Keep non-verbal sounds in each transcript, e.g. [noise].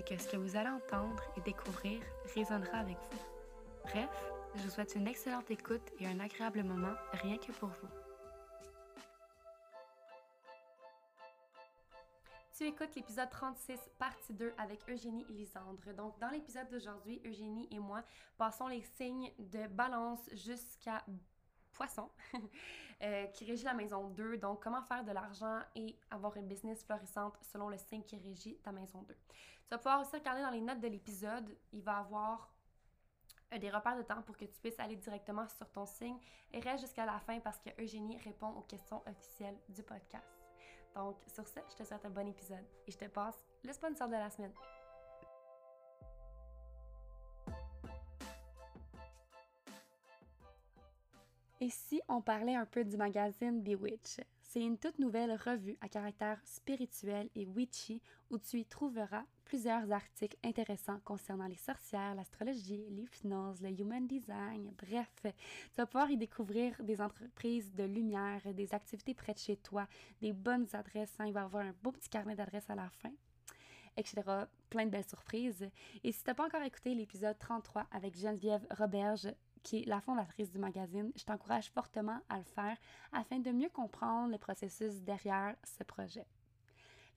c'est que ce que vous allez entendre et découvrir résonnera avec vous. Bref, je vous souhaite une excellente écoute et un agréable moment rien que pour vous. Tu écoutes l'épisode 36, partie 2 avec Eugénie et Lisandre. Donc, dans l'épisode d'aujourd'hui, Eugénie et moi passons les signes de balance jusqu'à poisson [laughs] euh, qui régit la maison 2. Donc, comment faire de l'argent et avoir une business florissante selon le signe qui régit ta maison 2. Tu vas pouvoir aussi regarder dans les notes de l'épisode, il va avoir euh, des repères de temps pour que tu puisses aller directement sur ton signe et reste jusqu'à la fin parce que Eugénie répond aux questions officielles du podcast. Donc, sur ce, je te souhaite un bon épisode et je te passe le sponsor de la semaine. Et si on parlait un peu du magazine Bewitch? C'est une toute nouvelle revue à caractère spirituel et witchy où tu y trouveras plusieurs articles intéressants concernant les sorcières, l'astrologie, l'hypnose, le human design, bref, tu vas pouvoir y découvrir des entreprises de lumière, des activités près de chez toi, des bonnes adresses, hein. il va y avoir un beau petit carnet d'adresses à la fin etc. Plein de belles surprises. Et si tu n'as pas encore écouté l'épisode 33 avec Geneviève Roberge, qui est la fondatrice du magazine, je t'encourage fortement à le faire afin de mieux comprendre le processus derrière ce projet.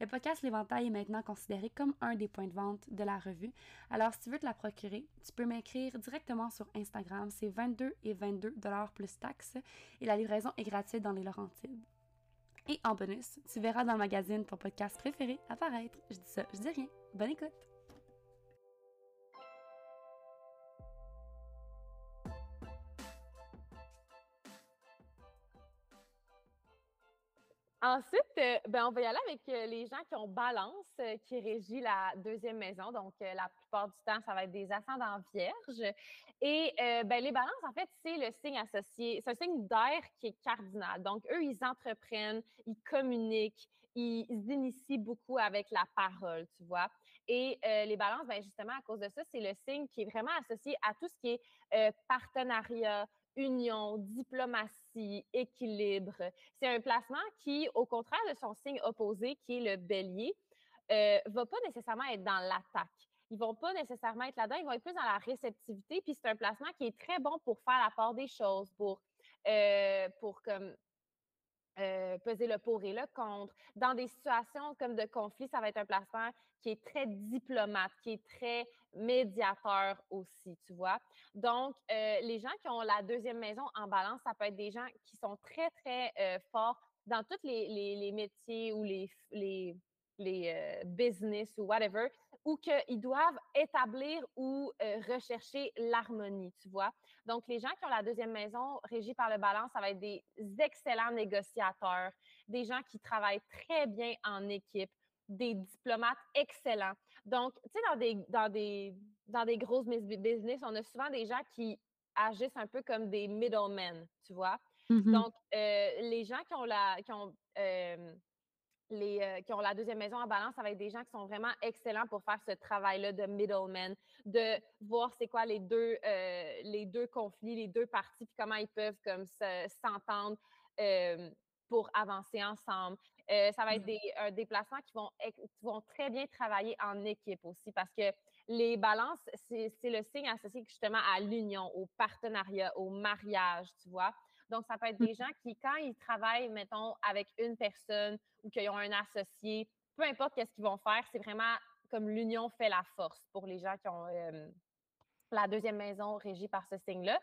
Le podcast L'Éventail est maintenant considéré comme un des points de vente de la revue. Alors, si tu veux te la procurer, tu peux m'écrire directement sur Instagram. C'est 22 et 22 dollars plus taxes et la livraison est gratuite dans les Laurentides. Et en bonus, tu verras dans le magazine ton podcast préféré apparaître. Je dis ça, je dis rien. Bonne écoute! Ensuite, euh, ben, on va y aller avec euh, les gens qui ont balance, euh, qui régit la deuxième maison. Donc, la plupart du temps, ça va être des ascendants vierges. Et ben, les balances, en fait, c'est le signe associé. C'est un signe d'air qui est cardinal. Donc, eux, ils entreprennent, ils communiquent, ils, initient beaucoup avec la parole, tu vois. Et les balances, ben, justement, à cause de ça, c'est le signe qui est vraiment associé à tout ce qui est partenariat, union, diplomatie, équilibre. C'est un placement qui, au contraire de son signe opposé, qui est le bélier, euh, va pas nécessairement être dans l'attaque. Ils vont pas nécessairement être là-dedans, ils vont être plus dans la réceptivité. Puis c'est un placement qui est très bon pour faire la part des choses, pour, euh, pour comme euh, peser le pour et le contre. Dans des situations comme de conflit, ça va être un placement qui est très diplomate, qui est très médiateur aussi, tu vois? Donc, euh, les gens qui ont la deuxième maison en balance, ça peut être des gens qui sont très, très euh, forts dans tous les, les, métiers ou les, les les euh, business ou whatever, ou qu'ils doivent établir ou rechercher l'harmonie, tu vois? Donc, les gens qui ont la deuxième maison régie par le balance, ça va être des excellents négociateurs, des gens qui travaillent très bien en équipe, des diplomates excellents. Donc, tu sais, dans des, dans, des, dans des grosses business, on a souvent des gens qui agissent un peu comme des middlemen, tu vois? Mm-hmm. Donc, euh, les gens qui ont la... Qui ont, les, euh, qui ont la deuxième maison en balance, ça va être des gens qui sont vraiment excellents pour faire ce travail-là de middleman, de voir c'est quoi les deux, euh, les deux conflits, les deux parties, puis comment ils peuvent comme s'entendre euh, pour avancer ensemble. Ça va être des déplacements qui vont, qui vont très bien travailler en équipe aussi parce que les balances, c'est le signe associé justement à l'union, au partenariat, au mariage, tu vois? Donc, ça peut être des gens qui, quand ils travaillent, mettons, avec une personne ou qu'ils ont un associé, peu importe qu'est-ce qu'ils vont faire, c'est vraiment comme l'union fait la force pour les gens qui ont la deuxième maison régie par ce signe-là.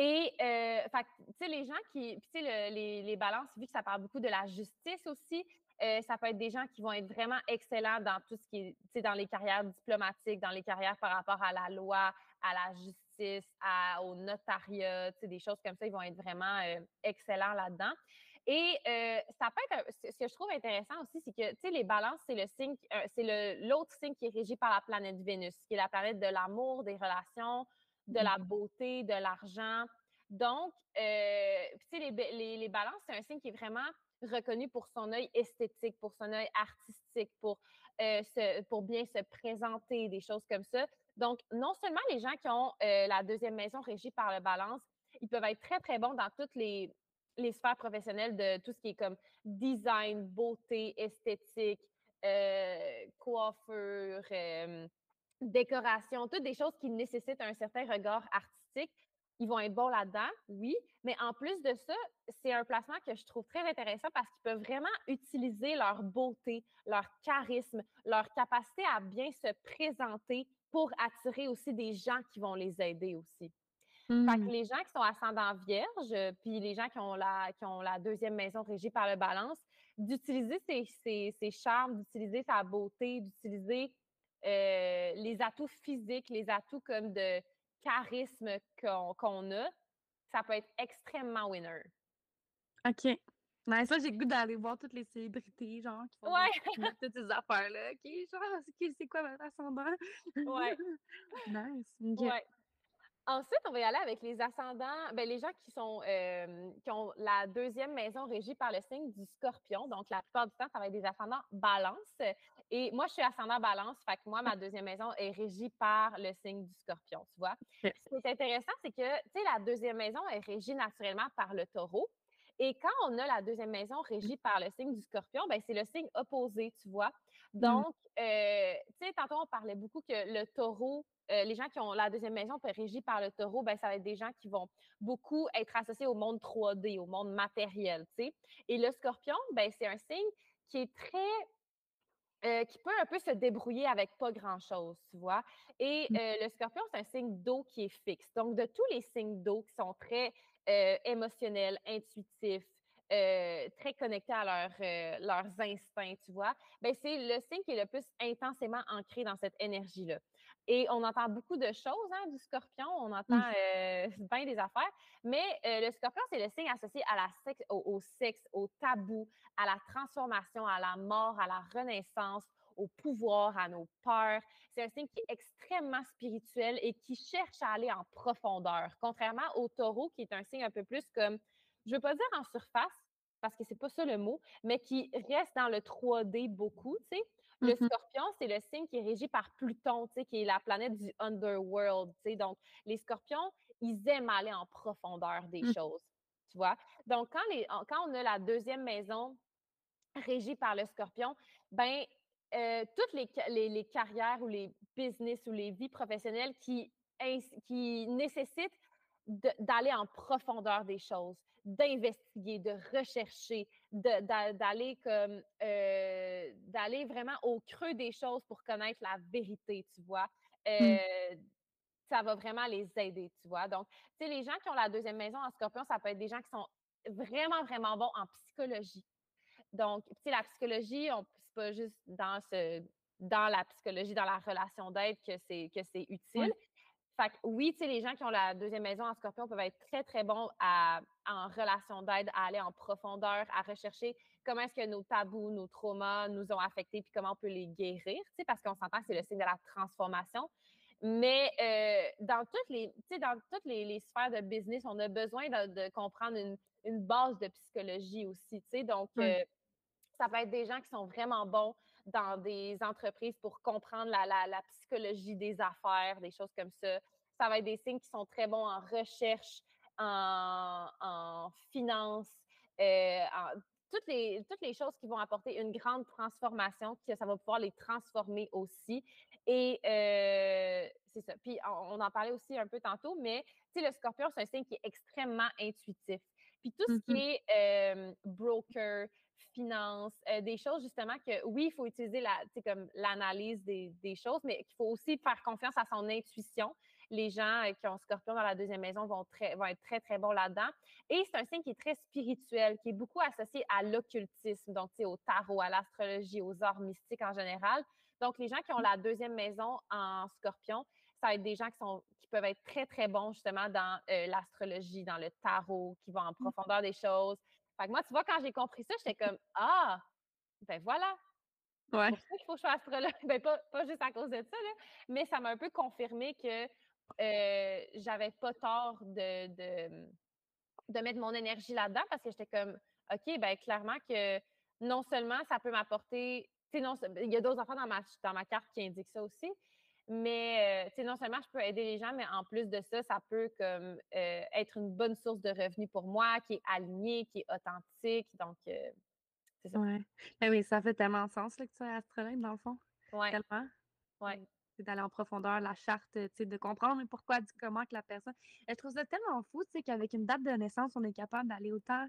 Et, euh, tu sais, les gens qui, tu sais, les, les balances, vu que ça parle beaucoup de la justice aussi, euh, ça peut être des gens qui vont être vraiment excellents dans tout ce qui est, tu sais, dans les carrières diplomatiques, dans les carrières par rapport à la loi, à la justice, à, au notariat, tu sais, des choses comme ça, ils vont être vraiment euh, excellents là-dedans. Et ça peut être, ce que je trouve intéressant aussi, c'est que, tu sais, les balances, c'est le signe, c'est l'autre signe qui est régi par la planète Vénus, qui est la planète de l'amour, des relations, de la mmh. beauté, de l'argent. Donc, euh, tu sais, les, les, balances, c'est un signe qui est vraiment reconnu pour son œil esthétique, pour son œil artistique, pour, euh, pour bien se présenter, des choses comme ça. Donc, non seulement les gens qui ont euh, la deuxième maison régie par le balance, ils peuvent être très, très bons dans toutes les, les sphères professionnelles de tout ce qui est comme design, beauté, esthétique, coiffure, décoration, toutes des choses qui nécessitent un certain regard artistique. Ils vont être bons là-dedans, oui, mais en plus de ça, c'est un placement que je trouve très intéressant parce qu'ils peuvent vraiment utiliser leur beauté, leur charisme, leur capacité à bien se présenter pour attirer aussi des gens qui vont les aider aussi. Fait que mmh. les gens qui sont ascendants vierges, puis les gens qui ont la, qui ont la deuxième maison régie par le balance, d'utiliser ses charmes, d'utiliser sa beauté, d'utiliser euh, les atouts physiques, les atouts comme de charisme qu'on a, ça peut être extrêmement winner. OK. Mais ça, j'ai le goût d'aller voir toutes les célébrités, genre, qui font toutes ces affaires-là. OK, genre, c'est quoi votre ascendant? Ouais. [laughs] nice. Ouais. Ensuite, on va y aller avec les ascendants, ben, les gens qui sont euh, qui ont la deuxième maison régie par le signe du scorpion. Donc, la plupart du temps, ça va être des ascendants balance. Et moi, je suis ascendant balance, fait que moi, ma deuxième maison est régie par le signe du scorpion, tu vois? Ce qui est intéressant, c'est que, tu sais, la deuxième maison est régie naturellement par le taureau. Et quand on a la deuxième maison régie par le signe du scorpion, ben c'est le signe opposé, tu vois? Mmh. Donc, euh, tu sais, tantôt, on parlait beaucoup que le taureau, euh, les gens qui ont la deuxième maison régie par le taureau, ben, ça va être des gens qui vont beaucoup être associés au monde 3D, au monde matériel, tu sais? Et le scorpion, ben, c'est un signe qui est très euh, qui peut un peu se débrouiller avec pas grand-chose, tu vois? Et mmh. le scorpion, c'est un signe d'eau qui est fixe. Donc, de tous les signes d'eau qui sont très euh, émotionnels, intuitifs, euh, très connectés à leur, euh, leurs instincts, tu vois, ben c'est le signe qui est le plus intensément ancré dans cette énergie-là. Et on entend beaucoup de choses hein, du scorpion, on entend [laughs] bien des affaires, mais le scorpion, c'est le signe associé à la sexe, au, sexe, au tabou, à la transformation, à la mort, à la renaissance, au pouvoir, à nos peurs. C'est un signe qui est extrêmement spirituel et qui cherche à aller en profondeur, contrairement au taureau, qui est un signe un peu plus comme, je ne veux pas dire en surface, parce que c'est pas ça le mot, mais qui reste dans le 3D beaucoup, tu sais. Le mmh scorpion, c'est le signe qui est régi par Pluton, qui est la planète du underworld. Donc, les scorpions, ils aiment aller en profondeur des mmh. choses, tu vois? Donc, quand, les, quand on a la deuxième maison régie par le scorpion, ben euh, toutes les, les, carrières ou les business ou les vies professionnelles qui, qui nécessitent d'aller en profondeur des choses, d'investiguer, de rechercher, d'aller comme euh, d'aller vraiment au creux des choses pour connaître la vérité, tu vois? Mmh. Ça va vraiment les aider, tu vois? Donc, tu sais, les gens qui ont la deuxième maison en scorpion, ça peut être des gens qui sont vraiment, vraiment bons en psychologie. Donc, tu sais, la psychologie, on c'est pas juste dans ce dans la psychologie, dans la relation d'aide que c'est que c'est utile. Fait que oui, tu sais, les gens qui ont la deuxième maison en scorpion peuvent être très, très bons à, en relation d'aide, à aller en profondeur, à rechercher comment est-ce que nos tabous, nos traumas nous ont affectés, puis comment on peut les guérir, tu sais, parce qu'on s'entend que c'est le signe de la transformation. Mais euh, dans toutes les, dans toutes les, sphères de business, on a besoin de, comprendre une, une, base de psychologie aussi. tu sais. Donc, euh, ça peut être des gens qui sont vraiment bons dans des entreprises pour comprendre la, psychologie des affaires, des choses comme ça. Ça va être des signes qui sont très bons en recherche, en, en finance, euh, toutes, les, toutes les choses qui vont apporter une grande transformation, que ça va pouvoir les transformer aussi. Et euh, c'est ça. Puis on, en parlait aussi un peu tantôt, mais le scorpion, c'est un signe qui est extrêmement intuitif. Puis tout ce qui mmh est broker, finances, euh, des choses justement que, oui, il faut utiliser la, comme l'analyse des, des, choses, mais qu'il faut aussi faire confiance à son intuition. Les gens euh, qui ont Scorpion dans la deuxième maison vont, très, vont être très, très bons là-dedans. Et c'est un signe qui est très spirituel, qui est beaucoup associé à l'occultisme, donc au tarot, à l'astrologie, aux arts mystiques en général. Donc, les gens qui ont la deuxième maison en Scorpion, ça va être des gens qui, sont, qui peuvent être très, très bons justement dans euh, l'astrologie, dans le tarot, qui vont en mmh. profondeur des choses. Fait que moi, tu vois, quand j'ai compris ça, j'étais comme Ah, ben voilà. Ouais. C'est pour ça qu'il faut que je sois astrologue. Ben, pas, pas juste à cause de ça, là, mais ça m'a un peu confirmé que euh, j'avais pas tort de, de, de, mettre mon énergie là-dedans parce que j'étais comme OK, ben clairement que non seulement ça peut m'apporter, non, il y a d'autres enfants dans ma, dans ma carte qui indiquent ça aussi, mais, euh, tu sais, non seulement je peux aider les gens, mais en plus de ça, ça peut comme euh, être une bonne source de revenus pour moi, qui est alignée, qui est authentique. Donc, euh, c'est ça. Ouais. Ben oui, ça fait tellement sens là, que tu es astrologue, dans le fond. Ouais. Tellement. Ouais. C'est d'aller en profondeur, la charte, tu sais, de comprendre pourquoi, du comment que la personne. Je trouve ça tellement fou, tu sais, qu'avec une date de naissance, on est capable d'aller autant.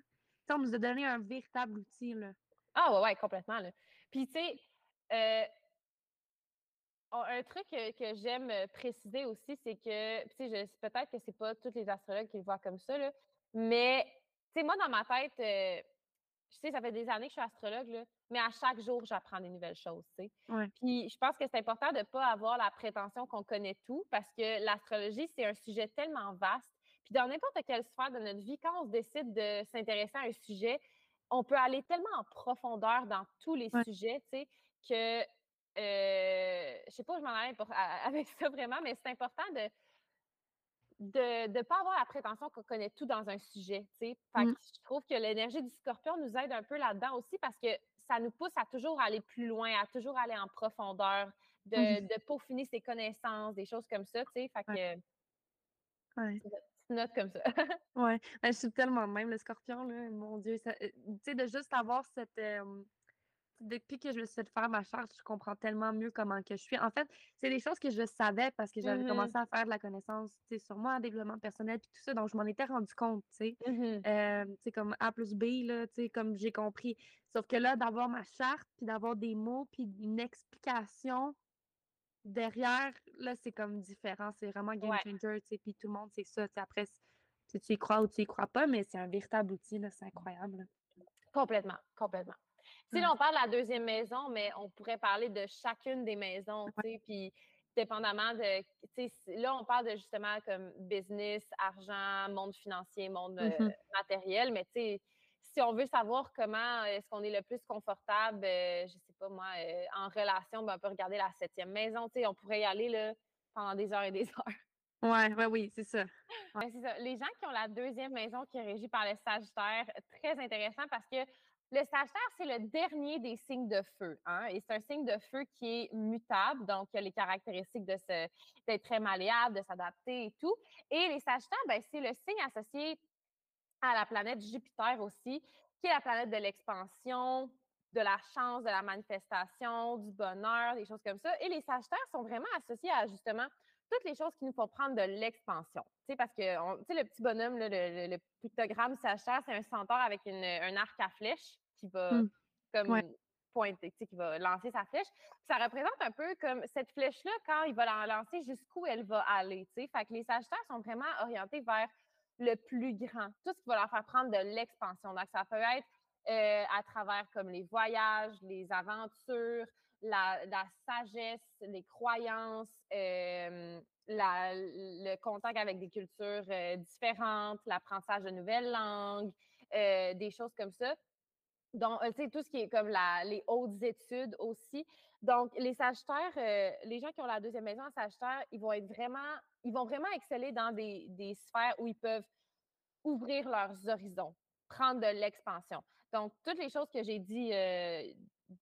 Tu on nous a donné un véritable outil, là. Ah, ouais, ouais, complètement, là. Puis, tu sais, un truc que, j'aime euh, préciser aussi, c'est que, peut-être que c'est pas tous les astrologues qui le voient comme ça, là, mais, tu sais, moi, dans ma tête, euh, je sais, ça fait des années que je suis astrologue, là, mais à chaque jour, j'apprends des nouvelles choses, tu sais. Puis je pense que c'est important de ne pas avoir la prétention qu'on connaît tout, parce que l'astrologie, c'est un sujet tellement vaste. Puis dans n'importe quelle sphère de notre vie, quand on se décide de s'intéresser à un sujet, on peut aller tellement en profondeur dans tous les sujets, tu sais, que euh, je sais pas où je m'en allais avec ça vraiment, mais c'est important de de ne pas avoir la prétention qu'on connaît tout dans un sujet. Fait mmh. Je trouve que l'énergie du scorpion nous aide un peu là-dedans aussi parce que ça nous pousse à toujours aller plus loin, à toujours aller en profondeur, de, de peaufiner ses connaissances, des choses comme ça. Fait que, ouais. note comme ça. oui, ben, je suis tellement même, le scorpion, là, mon Dieu. Euh, tu sais, de juste avoir cette depuis que je me suis fait faire ma charge, je comprends tellement mieux comment que je suis. En fait, c'est des choses que je savais parce que j'avais commencé mmh à faire de la connaissance sur moi, en développement personnel, puis tout ça. Donc, je m'en étais rendu compte, tu sais. Euh, comme A plus B, là, tu sais, comme j'ai compris. Sauf que là, d'avoir ma charte, puis d'avoir des mots, puis une explication derrière, là, c'est comme différent. C'est vraiment game changer, tu sais. Puis tout le monde, c'est ça. Après, tu y crois ou tu y crois pas, mais c'est un véritable outil, là. C'est incroyable. Complètement, complètement. Si là, on parle de la deuxième maison, mais on pourrait parler de chacune des maisons, tu sais, puis dépendamment de, tu sais, là, on parle de justement comme business, argent, monde financier, monde euh, mmh matériel, mais tu sais, si on veut savoir comment est-ce qu'on est le plus confortable, euh, je sais pas moi, euh, en relation, ben, on peut regarder la septième maison, tu sais, on pourrait y aller là, pendant des heures et des heures. [laughs] Ouais, ouais, oui, c'est ça. c'est ça. Les gens qui ont la deuxième maison qui est régie par le Sagittaire, très intéressant parce que le Sagittaire, c'est le dernier des signes de feu. Hein? Et c'est un signe de feu qui est mutable, donc il a les caractéristiques de d'être très malléable, de s'adapter et tout. Et les Sagittaires, ben, c'est le signe associé à la planète Jupiter aussi, qui est la planète de l'expansion, de la chance, de la manifestation, du bonheur, des choses comme ça. Et les Sagittaires sont vraiment associés à justement toutes les choses qui nous font prendre de l'expansion. Tu sais, parce que tu sais, le petit bonhomme, le, le, pictogramme Sagittaire, c'est un centaure avec une, un arc à flèche qui va mmh. comme pointer, tu sais, qui va lancer sa flèche. ça représente un peu comme cette flèche-là, quand il va la lancer, jusqu'où elle va aller. Tu sais. Fait que les Sagittaires sont vraiment orientés vers le plus grand, tout ce qui va leur faire prendre de l'expansion. Donc, ça peut être euh, à travers comme les voyages, les aventures, la, sagesse, les croyances, euh, le contact avec des cultures euh, différentes, l'apprentissage de nouvelles langues, des choses comme ça. Donc, tu sais, tout ce qui est comme les hautes études aussi. Donc, les Sagittaires, les gens qui ont la deuxième maison en Sagittaire, ils vont être vraiment, ils vont vraiment exceller dans des, des sphères où ils peuvent ouvrir leurs horizons, prendre de l'expansion. Donc, toutes les choses que j'ai dit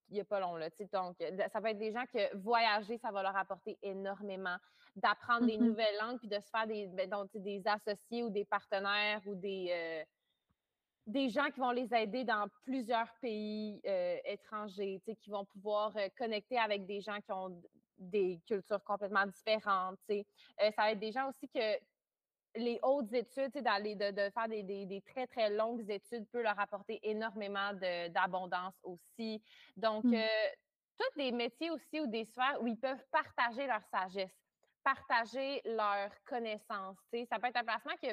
il n'y a pas long. Là, donc, ça va être des gens que voyager, ça va leur apporter énormément. D'apprendre des mmh nouvelles langues, puis de se faire des, ben, donc, des associés ou des partenaires ou des, euh, des gens qui vont les aider dans plusieurs pays euh, étrangers, qui vont pouvoir euh, connecter avec des gens qui ont des cultures complètement différentes. ça va être des gens aussi que les hautes études, dans les, de, de faire des, des, des, très, très longues études peut leur apporter énormément d'abondance aussi. Donc, mmh. euh, tous des métiers aussi ou des sphères où ils peuvent partager leur sagesse, partager leur connaissance. Ça peut être un placement que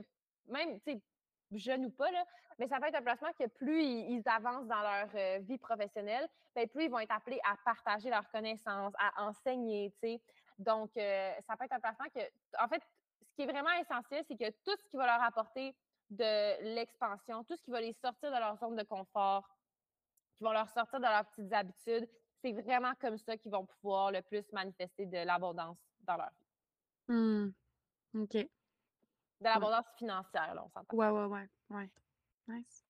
même, jeune ou pas, là, mais ça peut être un placement que plus ils, avancent dans leur euh, vie professionnelle, bien, plus ils vont être appelés à partager leurs connaissances, à enseigner, tu sais. Donc, euh, ça peut être un placement que, en fait, qui est vraiment essentiel, c'est que tout ce qui va leur apporter de l'expansion, tout ce qui va les sortir de leur zone de confort, qui va leur sortir de leurs petites habitudes, c'est vraiment comme ça qu'ils vont pouvoir le plus manifester de l'abondance dans leur vie. Mmh. OK. De l'abondance financière, là, on s'entend. Ouais, ouais, ouais. ouais. Nice.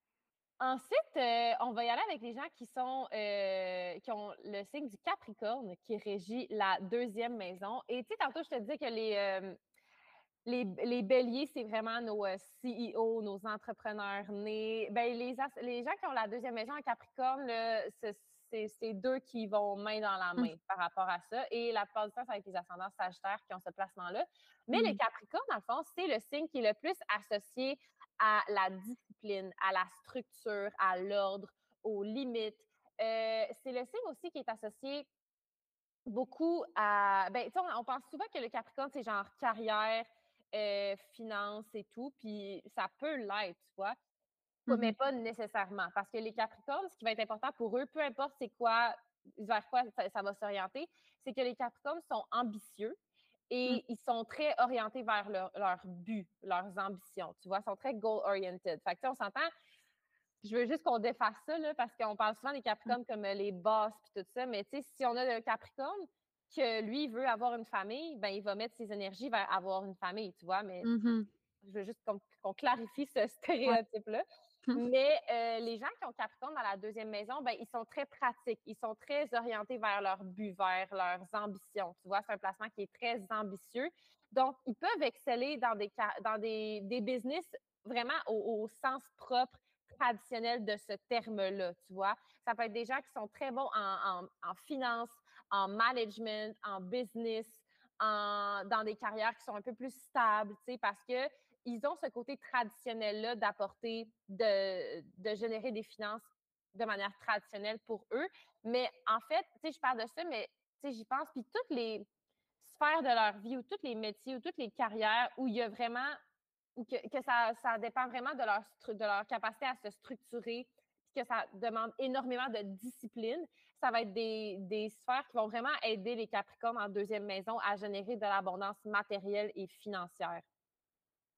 Ensuite, euh, on va y aller avec les gens qui sont euh, qui ont le signe du Capricorne qui régit la deuxième maison. Et tu sais, tantôt, je te disais que les, euh, les, les, béliers, c'est vraiment nos CEO, nos entrepreneurs nés. Ben, les, les gens qui ont la deuxième maison en Capricorne, c'est deux qui vont main dans la main par rapport à ça. Et la plupart du temps, c'est avec les ascendants sagittaires qui ont ce placement-là. Mais les Capricornes, dans le fond, c'est le signe qui est le plus associé à la discipline, à la structure, à l'ordre, aux limites. Euh, c'est le signe aussi qui est associé beaucoup à. Ben, on, on pense souvent que le Capricorne, c'est genre carrière, euh, finance et tout, puis ça peut l'être, tu vois, mais mmh pas nécessairement. Parce que les Capricornes, ce qui va être important pour eux, peu importe c'est quoi, vers quoi ça, va s'orienter, c'est que les Capricornes sont ambitieux mmh. et ils sont très orientés vers leur, leur, but, leurs ambitions, tu vois, ils sont très goal-oriented. Fait que, on s'entend, je veux juste qu'on défasse ça, là, parce qu'on parle souvent des mmh. Capricornes comme les boss puis tout ça, mais tu sais, si on a le Capricorne, que lui veut avoir une famille, ben il va mettre ses énergies vers avoir une famille, tu vois, mais je veux juste qu'on clarifie ce stéréotype-là. [laughs] Mais euh, les gens qui ont Capricorne dans la deuxième maison, ben, ils sont très pratiques, ils sont très orientés vers leur but, vers leurs ambitions. Tu vois, c'est un placement qui est très ambitieux. Donc, ils peuvent exceller dans des, dans des, des business vraiment au, sens propre traditionnel de ce terme-là, tu vois? Ça peut être des gens qui sont très bons en, en, en finance, en management, en business, en, dans des carrières qui sont un peu plus stables, parce que ils ont ce côté traditionnel-là d'apporter, de, de générer des finances de manière traditionnelle pour eux. Mais en fait, tu sais, je parle de ça, mais tu sais, j'y pense, puis toutes les sphères de leur vie ou tous les métiers ou toutes les carrières où il y a vraiment, ou que, que ça, ça, dépend vraiment de leur, de leur capacité à se structurer, puis que ça demande énormément de discipline, ça va être des, des sphères qui vont vraiment aider les Capricornes en deuxième maison à générer de l'abondance matérielle et financière.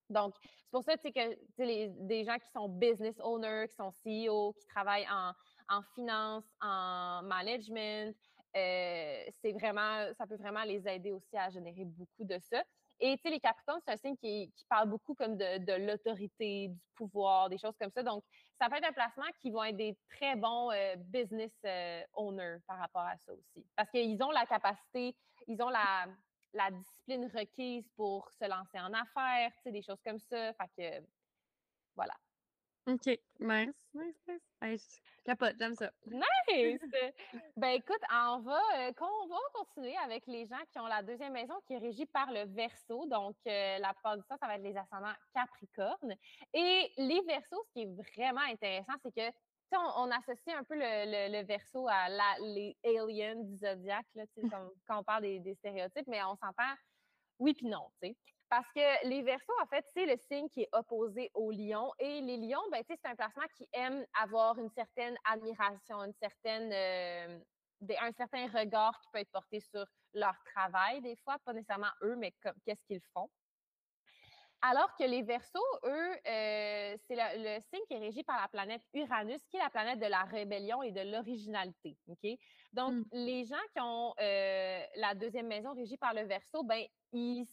Donc, c'est pour ça que des gens qui sont business owners, qui sont CEO, qui travaillent en, en finance, en management, euh, c'est vraiment, ça peut vraiment les aider aussi à générer beaucoup de ça. Et tu sais, les Capricornes, c'est un signe qui, qui, parle beaucoup comme de, l'autorité, du pouvoir, des choses comme ça. Donc, ça peut être un placement qui vont être des très bons euh, business euh, owners par rapport à ça aussi. Parce qu'ils ont la capacité, ils ont la, la discipline requise pour se lancer en affaires, tu sais, des choses comme ça. Fait que, voilà. OK, nice, nice, nice. capote, j'aime ça. Nice! [laughs] ben écoute, on va, euh, on va continuer avec les gens qui ont la deuxième maison qui est régie par le verso. Donc, euh, la plupart du temps, ça va être les ascendants Capricorne. Et les versos, ce qui est vraiment intéressant, c'est que on, associe un peu le, le, verso à la, les aliens du zodiaque, là, [laughs] quand on parle des, stéréotypes, mais on s'entend oui puis non, sais. Parce que les versos, en fait, c'est le signe qui est opposé au lion. Et les lions, ben, c'est un placement qui aime avoir une certaine admiration, une certaine, euh, un certain regard qui peut être porté sur leur travail, des fois, pas nécessairement eux, mais qu'est-ce qu'ils font. Alors que les Verseaux, eux, euh, c'est le, signe qui est régi par la planète Uranus, qui est la planète de la rébellion et de l'originalité. OK? Donc, mmh. les gens qui ont euh, la deuxième maison régie par le Verseau, ben, ils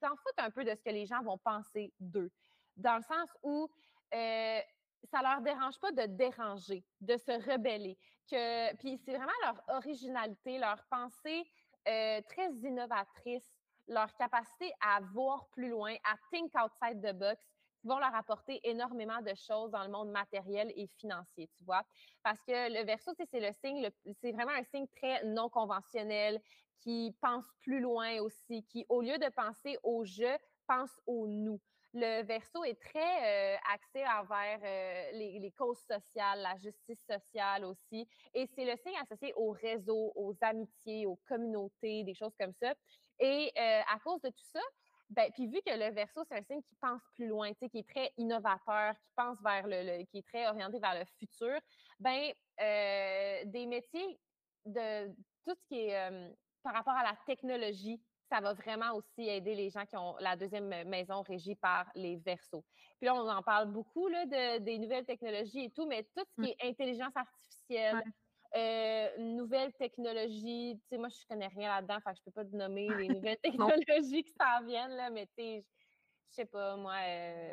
s'en foutent un peu de ce que les gens vont penser d'eux. Dans le sens où euh, ça leur dérange pas de déranger, de se rebeller. Que, puis c'est vraiment leur originalité, leur pensée euh, très innovatrice leur capacité à voir plus loin, à think outside the box, qui vont leur apporter énormément de choses dans le monde matériel et financier, tu vois. Parce que le verso, c'est le signe, c'est vraiment un signe très non conventionnel, qui pense plus loin aussi, qui, au lieu de penser au jeu, pense au nous. Le verso est très euh, axé envers euh, les, causes sociales, la justice sociale aussi. Et c'est le signe associé au réseau, aux amitiés, aux communautés, des choses comme ça. Et euh, à cause de tout ça, ben, puis vu que le verso, c'est un signe qui pense plus loin, qui est très innovateur, qui pense vers le, qui est très orienté vers le futur, ben, des métiers de tout ce qui est par rapport à la technologie, ça va vraiment aussi aider les gens qui ont la deuxième maison régie par les versos. Puis là, on en parle beaucoup là, de, des nouvelles technologies et tout, mais tout ce qui mmh. est intelligence artificielle, euh, nouvelles technologies, tu sais, moi, je connais rien là-dedans, fait que je peux pas te nommer les [laughs] nouvelles technologies qui s'en viennent, là, mais tu sais, je sais pas, moi... Euh...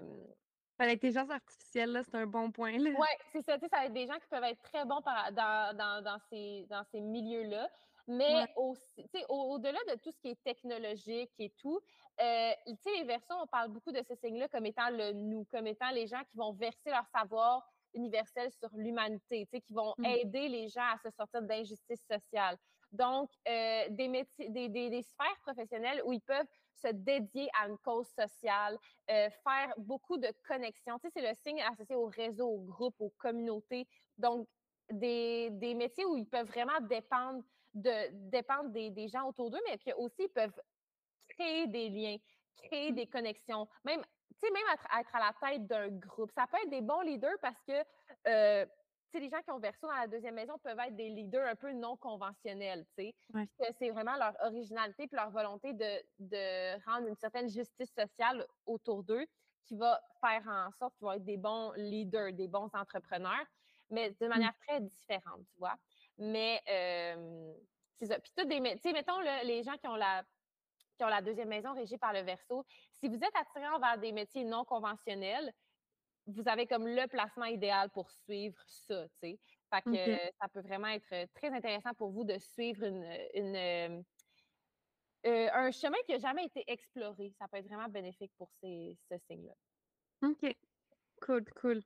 L'intelligence artificielle, là, c'est un bon point. Là. Oui, c'est ça. Tu sais, ça va être des gens qui peuvent être très bons par, dans, dans, dans, ces, dans ces milieux-là. Mais aussi, au-delà de tout ce qui est technologique et tout, euh, les versions, on parle beaucoup de ces signes-là comme étant le nous, comme étant les gens qui vont verser leur savoir universel sur l'humanité, qui vont mmh. aider les gens à se sortir d'injustice sociale. Donc, euh, des, métiers, des, des, sphères professionnelles où ils peuvent se dédier à une cause sociale, euh, faire beaucoup de connexions. Tu sais, c'est le signe associé au réseau, au groupe, aux communautés. Donc, des, des métiers où ils peuvent vraiment dépendre, de, dépendre des, des gens autour d'eux, mais qui aussi ils peuvent créer des liens, créer mmh. des connexions, même même être, à la tête d'un groupe, ça peut être des bons leaders parce que, euh, les gens qui ont versé dans la deuxième maison peuvent être des leaders un peu non conventionnels, tu. C'est vraiment leur originalité puis leur volonté de, de rendre une certaine justice sociale autour d'eux qui va faire en sorte qu'ils vont être des bons leaders, des bons entrepreneurs, mais de mmh. manière très différente, tu vois? Mais euh, c'est ça. Puis, tu sais, mettons, les gens qui ont la qui ont la deuxième maison régie par le verso. Si vous êtes attiré envers des métiers non conventionnels, vous avez comme le placement idéal pour suivre ça, tu sais. Fait que ça peut vraiment être très intéressant pour vous de suivre une, euh, euh, un chemin qui n'a jamais été exploré. Ça peut être vraiment bénéfique pour ces, ce signe-là. OK. Cool, cool.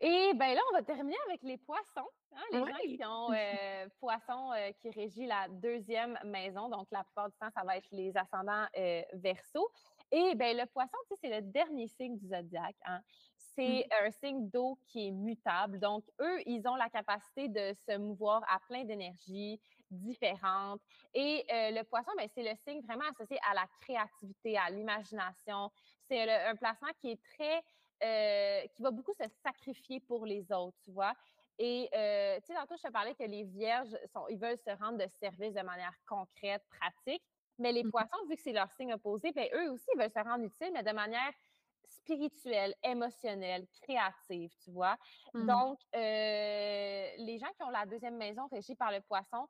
Et bien là, on va terminer avec les poissons. Hein, les gens qui ont [laughs] euh, poissons euh, qui régit la deuxième maison. Donc, la plupart du temps, ça va être les ascendants euh, verso. Et bien, le poisson, tu sais, c'est le dernier signe du zodiaque. Hein. C'est mmh. un signe d'eau qui est mutable. Donc, eux, ils ont la capacité de se mouvoir à plein d'énergies différentes. Et le poisson, ben, c'est le signe vraiment associé à la créativité, à l'imagination. C'est un placement qui est très euh, qui va beaucoup se sacrifier pour les autres, tu vois. Et, euh, tu sais, tantôt, je te parlais que les vierges, sont, ils veulent se rendre de service de manière concrète, pratique. Mais les mmh poissons, vu que c'est leur signe opposé, bien, eux aussi, ils veulent se rendre utiles, mais de manière spirituelle, émotionnelle, créative, tu vois. Mmh Donc, euh, les gens qui ont la deuxième maison régie par le poisson,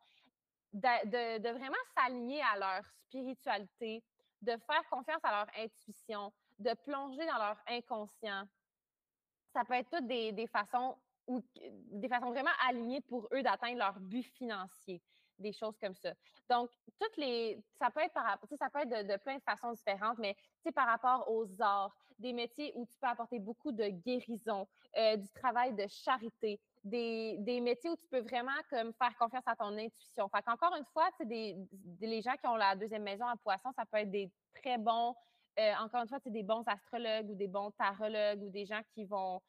de, de vraiment s'aligner à leur spiritualité, de faire confiance à leur intuition, de plonger dans leur inconscient. Ça peut être toutes des, façons ou des façons vraiment alignées pour eux d'atteindre leur but financier, des choses comme ça. Donc, toutes les, ça peut être par, ça peut être de, plein de façons différentes, mais par rapport aux arts, des métiers où tu peux apporter beaucoup de guérison, euh, du travail de charité, des, métiers où tu peux vraiment faire confiance à ton intuition. Fait une fois, des, les gens qui ont la deuxième maison à poisson, ça peut être des très bons euh, encore une fois, c'est des bons astrologues ou des bons tarologues ou des gens qui vont,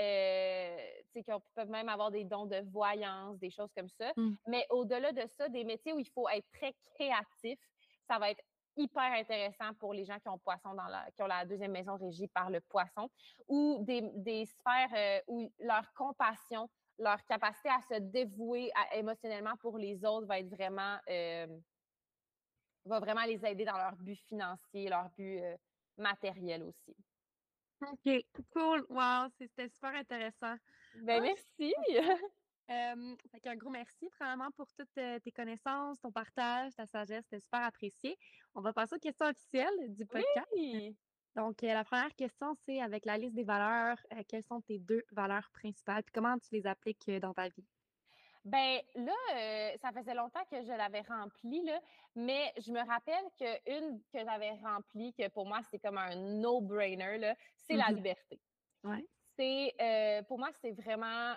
euh, qui peuvent même avoir des dons de voyance, des choses comme ça. Mmh. Mais au-delà de ça, des métiers où il faut être très créatif, ça va être hyper intéressant pour les gens qui ont poisson dans la, qui ont la deuxième maison régie par le poisson, ou des, sphères euh, où leur compassion, leur capacité à se dévouer émotionnellement pour les autres va être vraiment va vraiment les aider dans leur but financier, leur but euh, matériel aussi. OK, cool. Wow, c'était super intéressant. Ben, merci. [laughs] Euh, un gros merci, premièrement, pour toutes euh, tes connaissances, ton partage, ta sagesse. C'était super apprécié. On va passer aux questions officielles du podcast. Oui. Donc, la première question, c'est avec la liste des valeurs, quelles sont tes deux valeurs principales? Puis comment tu les appliques dans ta vie? Ben là, euh, ça faisait longtemps que je l'avais remplie, là, mais je me rappelle qu'une que j'avais remplie, que pour moi, c'est comme un no-brainer, c'est la mmh liberté. Ouais. C'est, euh, pour moi, c'est vraiment,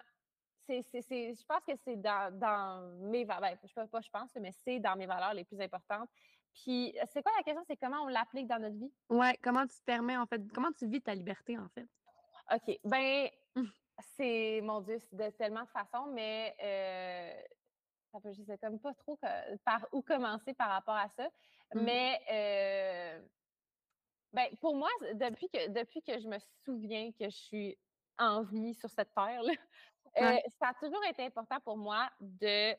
c'est, je pense que c'est dans, dans mes valeurs. je sais pas, je pense, mais c'est dans mes valeurs les plus importantes. Puis, c'est quoi la question? C'est comment on l'applique dans notre vie? Ouais, comment tu te permets, en fait, comment tu vis ta liberté, en fait? OK. Ben, Mmh. C'est, mon Dieu, c'est de tellement de façons, mais euh, ça peut, je sais comme pas trop que- par où commencer par rapport à ça. Mmh. Mais, euh, ben, pour moi, depuis que, depuis que je me souviens que je suis en vie sur cette terre-là, euh, Ouais. ça a toujours été important pour moi de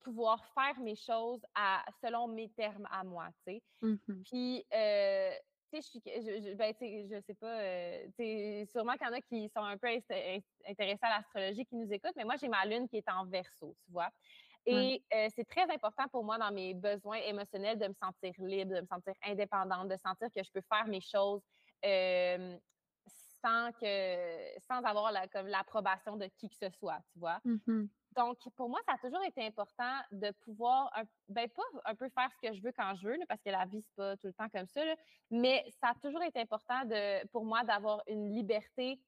pouvoir faire mes choses à, selon mes termes à moi, tu sais. Mhm. Puis, euh, tu sais, je ben, je sais pas, euh, tu sûrement qu'il y en a qui sont un peu intéressés à l'astrologie, qui nous écoutent, mais moi, j'ai ma lune qui est en verso, tu vois. Et euh, c'est très important pour moi dans mes besoins émotionnels de me sentir libre, de me sentir indépendante, de sentir que je peux faire mes choses euh, sans que sans avoir la- comme l'approbation de qui que ce soit, tu vois. Mhm. Donc, pour moi, ça a toujours été important de pouvoir, un- ben pas un peu faire ce que je veux quand je veux, là, parce que la vie, c'est pas tout le temps comme ça, là, mais ça a toujours été important de, pour moi d'avoir une liberté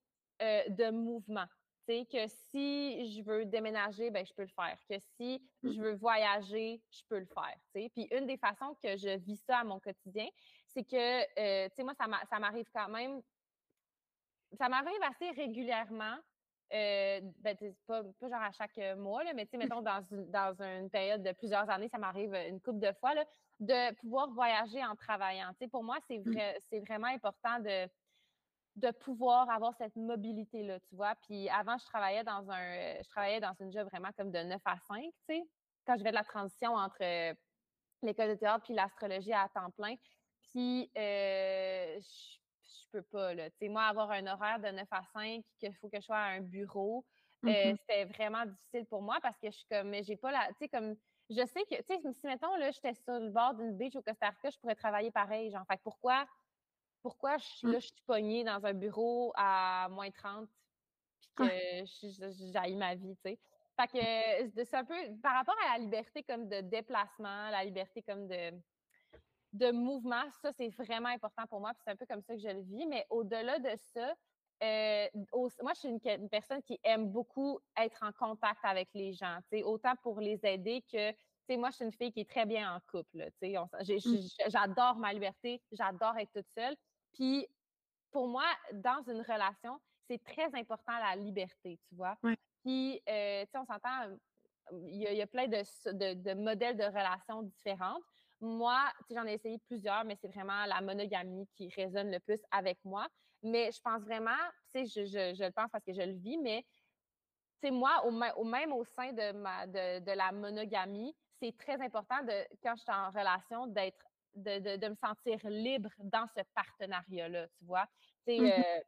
euh, de mouvement. Tu sais, que si je veux déménager, ben, je peux le faire. Que si Mm. je veux voyager, je peux le faire. tu sais. Puis une des façons que je vis ça à mon quotidien, c'est que, euh, tu sais, moi, ça m'arrive quand même ça m'arrive assez régulièrement. Euh, ben, pas, pas genre à chaque euh, mois, là, mais tu sais, mettons, dans une, dans une période de plusieurs années, ça m'arrive une couple de fois, là, de pouvoir voyager en travaillant. Tu sais, pour moi, c'est vrai, c'est vraiment important de, de pouvoir avoir cette mobilité-là, tu vois. Puis avant, je travaillais dans un, euh, je travaillais dans une job vraiment comme de 9 à 5, tu sais, quand je fais de la transition entre euh, l'école de théâtre puis l'astrologie à temps plein. Puis, euh, je peux pas, là. Tu sais, moi, avoir un horaire de 9 à 5, qu'il faut que je sois à un bureau, euh, Mhm. c'était vraiment difficile pour moi parce que je suis comme, mais j'ai pas la, tu sais, comme, je sais que, tu sais, si, mettons, là, j'étais sur le bord d'une beach au Costa Rica, je pourrais travailler pareil, genre, fait pourquoi, pourquoi je, Mm. là, je suis pognée dans un bureau à moins 30 puis que j'haïs ma vie, tu sais? Fait que euh, c'est un peu par rapport à la liberté comme de déplacement, la liberté comme de, de mouvement, ça, c'est vraiment important pour moi. Puis c'est un peu comme ça que je le vis. Mais au-delà de ça, euh, au- moi, je suis une, une personne qui aime beaucoup être en contact avec les gens, autant pour les aider que, tu sais, moi, je suis une fille qui est très bien en couple, Mm. j'adore ma liberté, j'adore être toute seule. Puis pour moi, dans une relation, c'est très important la liberté, tu vois. Ouais. Puis, euh, tu sais, on s'entend, il y, a- il y a plein de- de modèles de relations différentes. Moi, j'en ai essayé plusieurs, mais c'est vraiment la monogamie qui résonne le plus avec moi. Mais je pense vraiment, tu sais, je, je- je le pense parce que je le vis, mais moi, au, mê- au même au sein de, ma, de, de la monogamie, c'est très important de, quand je suis en relation, d'être, de, de, de me sentir libre dans ce partenariat-là, tu vois? Tu sais, Mhm. euh,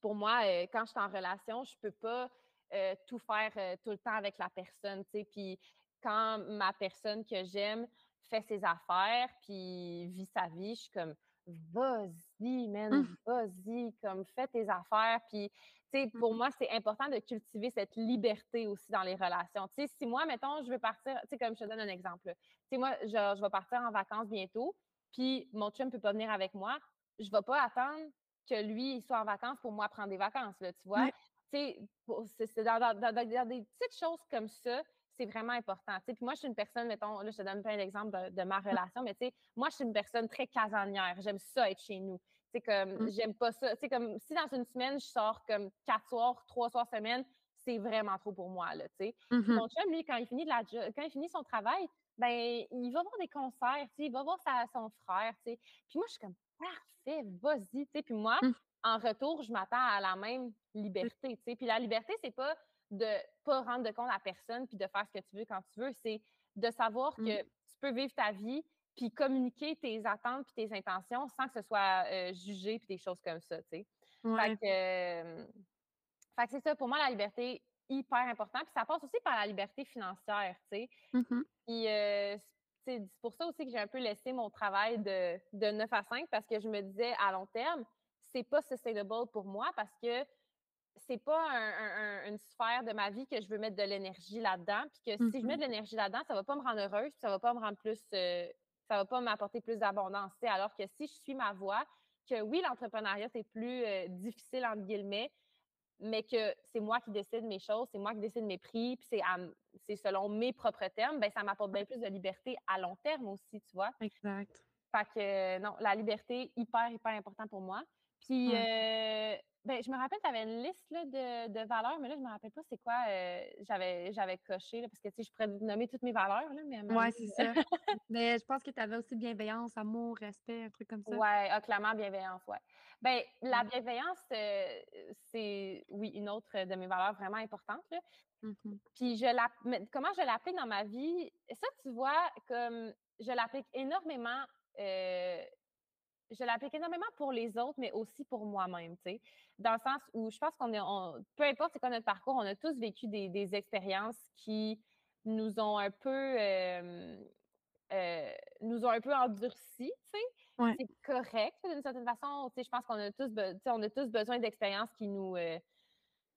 pour moi, euh, quand je suis en relation, je peux pas euh, tout faire tout le temps avec la personne, tu sais. Puis quand ma personne que j'aime fait ses affaires, puis vit sa vie, je suis comme, vas-y, man, Mhm. vas-y, comme fais tes affaires. Puis, tu sais, pour Mhm. moi, c'est important de cultiver cette liberté aussi dans les relations. Tu sais, si moi, mettons, je veux partir, tu sais, comme je te donne un exemple, tu sais, moi, je, je vais partir en vacances bientôt, puis mon chum ne peut pas venir avec moi, je ne vais pas attendre que lui il soit en vacances pour moi prendre des vacances, là, tu vois? Tu sais, c'est c'est dans, dans- dans- dans des petites choses comme ça, c'est vraiment important. Puis moi, je suis une personne, mettons, là, je te donne plein d'exemples de, de ma relation, mais tu sais, moi, je suis une personne très casanière. J'aime ça être chez nous. Tu sais, comme, Mm. j'aime pas ça. Tu sais, comme, si dans une semaine, je sors comme quatre soirs, trois soirs semaine, c'est vraiment trop pour moi, là, tu sais. Mhm. mon chum, lui, quand il finit de la quand il finit son travail, ben, il va voir des concerts, tu sais, il va voir sa- son frère, tu sais. Puis moi, je suis comme, parfait, vas-y, tu sais. Puis moi, Mm. en retour, je m'attends à la même liberté, tu sais. Puis la liberté, c'est pas de pas rendre de compte à personne puis de faire ce que tu veux quand tu veux, c'est de savoir Mm. que tu peux vivre ta vie puis communiquer tes attentes puis tes intentions sans que ce soit euh, jugé puis des choses comme ça, tu sais. Fait Ouais. que, euh, fait que c'est ça, pour moi, la liberté, hyper important. Puis ça passe aussi par la liberté financière, tu sais. Mhm. Puis euh, c'est c'est pour ça aussi que j'ai un peu laissé mon travail de, de 9 à 5 parce que je me disais à long terme, c'est pas sustainable pour moi parce que c'est pas un- un- un- une sphère de ma vie que je veux mettre de l'énergie là-dedans. Puis que si je mets Mhm. de l'énergie là-dedans, ça va pas me rendre heureuse, puis ça va pas me rendre plus, euh, ça va pas m'apporter plus d'abondance. Alors que si je suis ma voie, que oui, l'entrepreneuriat, c'est plus euh, difficile, entre guillemets, mais que c'est moi qui décide mes choses, c'est moi qui décide mes prix, puis c'est selon mes propres termes, ben ça m'apporte bien plus de liberté à long terme aussi, tu vois. Exact. Fait que non, la liberté, hyper, hyper important pour moi. Puis, euh, ben, je me rappelle, tu avais une liste de, de, valeurs, mais là, je me rappelle pas c'est quoi euh, j'avais, j'avais coché, parce que, tu sais, je pourrais nommer toutes mes valeurs, là, mais... Oui, c'est ça. mais je pense que tu avais aussi bienveillance, amour, respect, un truc comme ça. Oui, ah, clairement, bienveillance, ouais. Ben, la bienveillance, euh, c'est, oui, une autre de mes valeurs vraiment importantes, là. Mmh Puis, je la, comment je l'applique dans ma vie? Ça, tu vois, comme je l'applique énormément je l'applique énormément pour les autres, mais aussi pour moi-même, tu sais. Dans le sens où je pense qu'on est, peu importe c'est quoi notre parcours, on a tous vécu des, expériences qui nous ont un peu, euh, euh, nous ont un peu endurcis, tu sais. C'est correct d'une certaine façon. Tu sais, je pense qu'on a tous, on a tous besoin d'expériences qui nous, euh,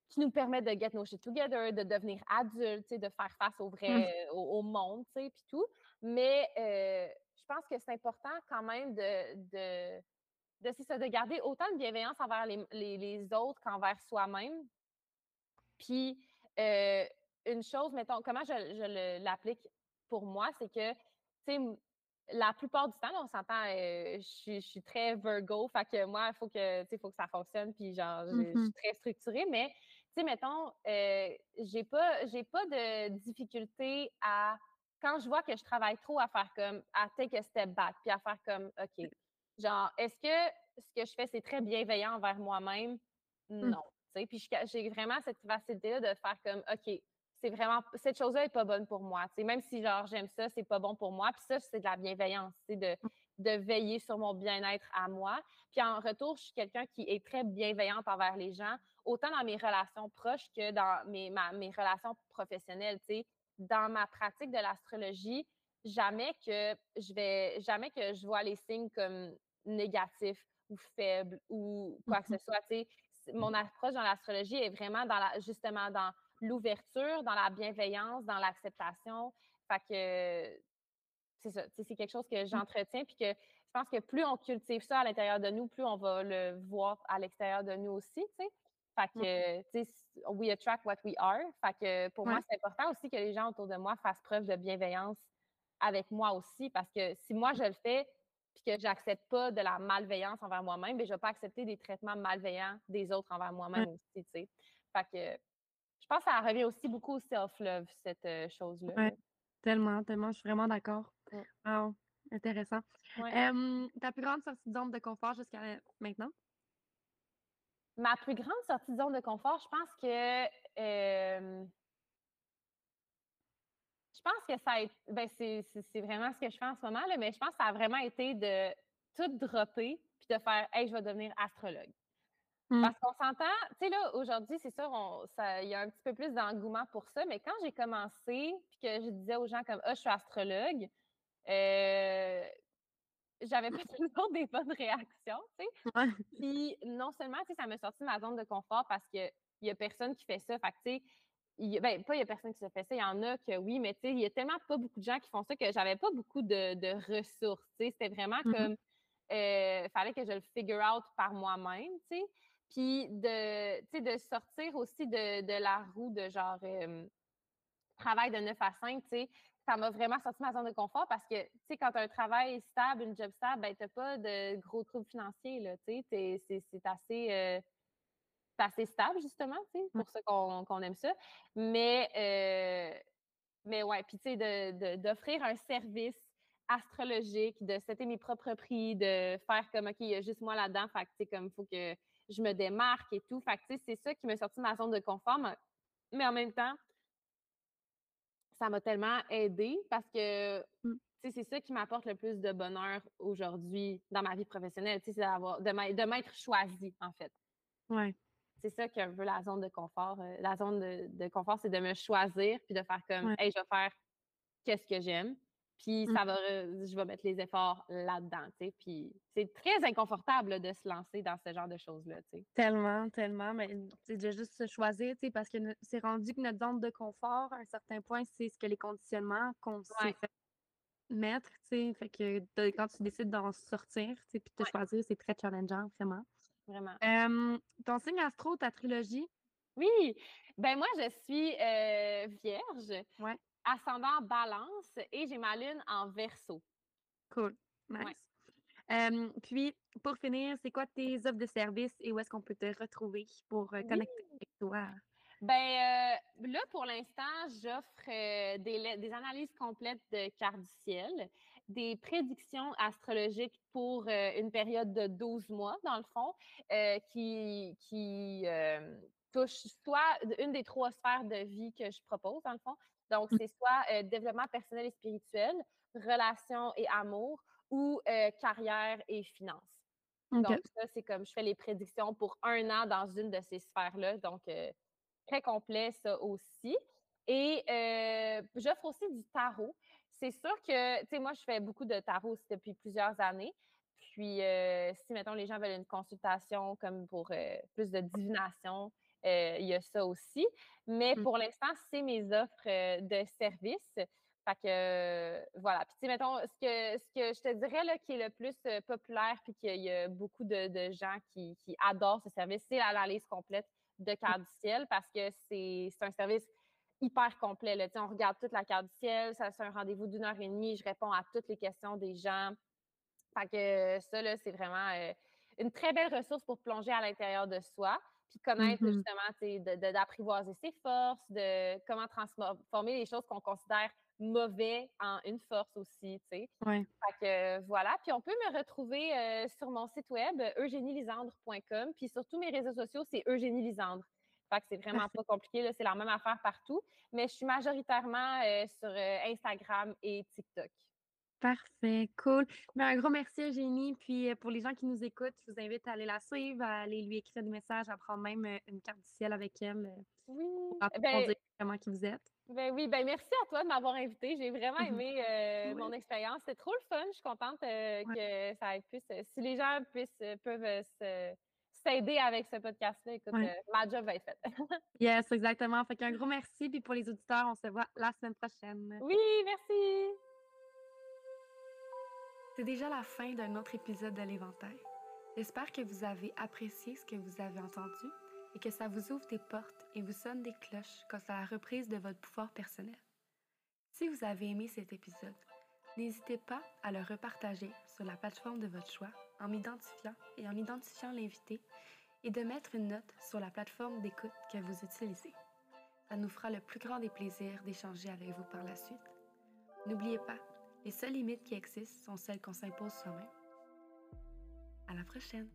qui nous permettent de get nos shit together, de devenir adultes, de faire face au vrai, mmh. au, monde, tu sais, puis tout. Mais je pense que c'est important quand même de, de, de, de garder autant de bienveillance envers les, autres qu'envers soi-même. Puis, euh, une chose, mettons, comment je, l'applique pour moi, c'est que, tu sais, la plupart du temps, on s'entend, euh, je, suis très Virgo, fait que moi, il faut que, faut que ça fonctionne, puis genre, je, suis mmh très structurée, mais, tu sais, mettons, euh, j'ai pas, j'ai pas de difficulté à quand je vois que je travaille trop à faire comme, à take a step back, puis à faire comme, OK, genre, est-ce que ce que je fais, c'est très bienveillant envers moi-même? Mmh. Non. Puis j'ai vraiment cette facilité-là de faire comme, OK, c'est vraiment, cette chose-là n'est pas bonne pour moi. Même si, genre, j'aime ça, c'est pas bon pour moi. Puis ça, c'est de la bienveillance, de, mmh. de veiller sur mon bien-être à moi. Puis en retour, je suis quelqu'un qui est très bienveillante envers les gens, autant dans mes relations proches que dans mes, mes relations professionnelles. Tu sais, dans ma pratique de l'astrologie, jamais que je vais, jamais que je vois les signes comme négatifs ou faibles ou quoi que ce soit. mon approche dans l'astrologie est vraiment dans la, justement dans l'ouverture, dans la bienveillance, dans l'acceptation. Fait que c'est ça, c'est quelque chose que mmh. j'entretiens puis que je pense que plus on cultive ça à l'intérieur de nous, plus on va le voir à l'extérieur de nous aussi, tu sais. Fait que, tu sais, we attract what we are. Fait que pour moi, c'est important aussi que les gens autour de moi fassent preuve de bienveillance avec moi aussi, parce que si moi je le fais, puis que j'accepte pas de la malveillance envers moi-même, ben je vais pas accepter des traitements malveillants des autres envers moi-même aussi, tu sais. Fait que je pense que ça revient aussi beaucoup au self-love, cette euh, chose-là. Ouais, tellement, tellement, je suis vraiment d'accord. Wow, intéressant. ta plus grande sortie de zone de confort jusqu'à maintenant? Ma plus grande sortie de zone de confort, je pense que euh, je pense que ça a été, ben c'est, vraiment ce que je fais en ce moment, là, mais je pense que ça a vraiment été de tout dropper puis de faire Hey, je vais devenir astrologue. Mmh. Parce qu'on s'entend, tu sais, là, aujourd'hui, c'est sûr, il y a un petit peu plus d'engouement pour ça, mais quand j'ai commencé, puis que je disais aux gens comme Ah, je suis astrologue, euh, j'avais pas [laughs] toujours des bonnes réactions, tu sais. Puis non seulement, tu sais, ça m'a sorti de ma zone de confort parce qu'il y a personne qui fait ça. Fait que, tu sais, ben, pas il y a personne qui se fait ça, il y en a que oui, mais tu sais, il y a tellement pas beaucoup de gens qui font ça que j'avais pas beaucoup de, ressources, tu sais. C'était vraiment mmh comme, euh, fallait que je le figure out par moi-même, tu sais. Puis de, tu sais, de sortir aussi de, la roue de genre travail de 9 à 5, tu sais, ça m'a vraiment sorti ma zone de confort parce que, tu sais, quand tu as un travail stable, une job stable, ben, tu n'as pas de gros troubles financiers, là, tu sais, c'est assez, euh, assez stable, justement, tu sais, mmh. pour ça qu'on aime ça. Mais, euh, mais ouais, puis, tu sais, d'offrir un service astrologique, de setter mes propres prix, de faire comme, OK, il y a juste moi là-dedans, fait que, tu sais, comme, il faut que je me démarque et tout. Fait que, tu sais, c'est ça qui m'a sorti de ma zone de confort, mais en même temps, ça m'a tellement aidé parce que mmh. c'est ça qui m'apporte le plus de bonheur aujourd'hui dans ma vie professionnelle, c'est de m'être choisie, en fait. Ouais. C'est ça que veut la zone de confort. Euh, la zone de, confort, c'est de me choisir puis de faire comme, hey, je vais faire qu'est-ce que j'aime. Puis mmh. ça va, je vais mettre les efforts là-dedans, tu sais. Puis c'est très inconfortable de se lancer dans ce genre de choses-là, tu sais. Tellement, tellement. Mais c'est de juste se choisir, tu sais, parce que c'est rendu que notre zone de confort, à un certain point, c'est ce que les conditionnements qu'on s'est fait mettre, tu sais. Fait que quand tu décides d'en sortir, tu sais, puis de te choisir, c'est très challengeant, vraiment. Vraiment. ton signe astro, ta trilogie, Oui, ben moi, je suis euh, vierge, Ouais. ascendant balance et j'ai ma lune en verso. Cool. Ouais. Nice. Puis, pour finir, c'est quoi tes offres de services et où est-ce qu'on peut te retrouver pour, heu, Oui. connecter avec toi? Ben, là, pour l'instant, j'offre, des des analyses complètes de cartes du ciel, des prédictions astrologiques pour, heu, une période de 12 mois, dans le fond, heu, qui qui, hem, touchent soit une des 3 sphères de vie que je propose, dans le fond. Donc, Mmh. c'est soit, développement personnel et spirituel, relations et amour ou, carrière et finances. Donc ça, c'est comme je fais les prédictions pour 1 an dans une de ces sphères-là, donc très complet ça aussi et j'offre aussi du tarot. C'est sûr que, tu sais, moi, je fais beaucoup de tarot aussi depuis plusieurs années. Puis, heu, si mettons les gens veulent une consultation comme pour, heu, plus de divination, heu, il y a ça aussi. Mais Mmh. pour l'instant, c'est mes offres, de services. Fait que, euh, voilà. Puis, tu sais, mettons, ce que, ce que je te dirais là, qui est le plus euh, populaire, puis qu'il y a beaucoup de, de gens qui, qui adorent ce service, c'est l'analyse complète de carte du ciel parce que c'est un service hyper complet. Là. On regarde toute la carte du ciel, ça c'est un rendez-vous d'une heure et demie, je réponds à toutes les questions des gens. Fait que ça, là, c'est vraiment euh, une très belle ressource pour plonger à l'intérieur de soi, puis connaître Mmh justement, d'apprivoiser ses forces, de comment transformer les choses qu'on considère mauvais en une force aussi, tu sais. Ouais. Fait que euh, voilà, puis on peut me retrouver euh, sur mon site web eugénielisandre.com, puis sur tous mes réseaux sociaux, c'est Eugénie Lisandre. Fait que c'est vraiment [laughs] pas compliqué, là, c'est la même affaire partout, mais je suis majoritairement euh, sur euh, Instagram et TikTok. Parfait, cool. Mais un gros merci Eugénie, puis, heu, pour les gens qui nous écoutent, je vous invite à aller la suivre, à aller lui écrire des messages, à prendre même, une carte du ciel avec elle, Oui, pour ben comment qui vous êtes. Ben oui, ben merci à toi de m'avoir invitée. J'ai vraiment [laughs] aimé euh, mon expérience. C'est trop le fun. Je suis contente euh, ouais, que ça ait pu se- Si les gens puissent, euh, peuvent euh, se- s'aider avec ce podcast-là, écoute, ouais. euh, ma job va être faite. [laughs] Yes, exactement. Fait qu'un gros merci, puis pour les auditeurs, on se voit la semaine prochaine. oui, merci. C'est déjà la fin d'un autre épisode de l'Éventail. J'espère que vous avez apprécié ce que vous avez entendu et que ça vous ouvre des portes et vous sonne des cloches quant à la reprise de votre pouvoir personnel. Si vous avez aimé cet épisode, n'hésitez pas à le repartager sur la plateforme de votre choix en m'identifiant et en identifiant l'invité et de mettre une note sur la plateforme d'écoute que vous utilisez. Ça nous fera le plus grand des plaisirs d'échanger avec vous par la suite. N'oubliez pas, les seules limites qui existent sont celles qu'on s'impose soi-même. À la prochaine.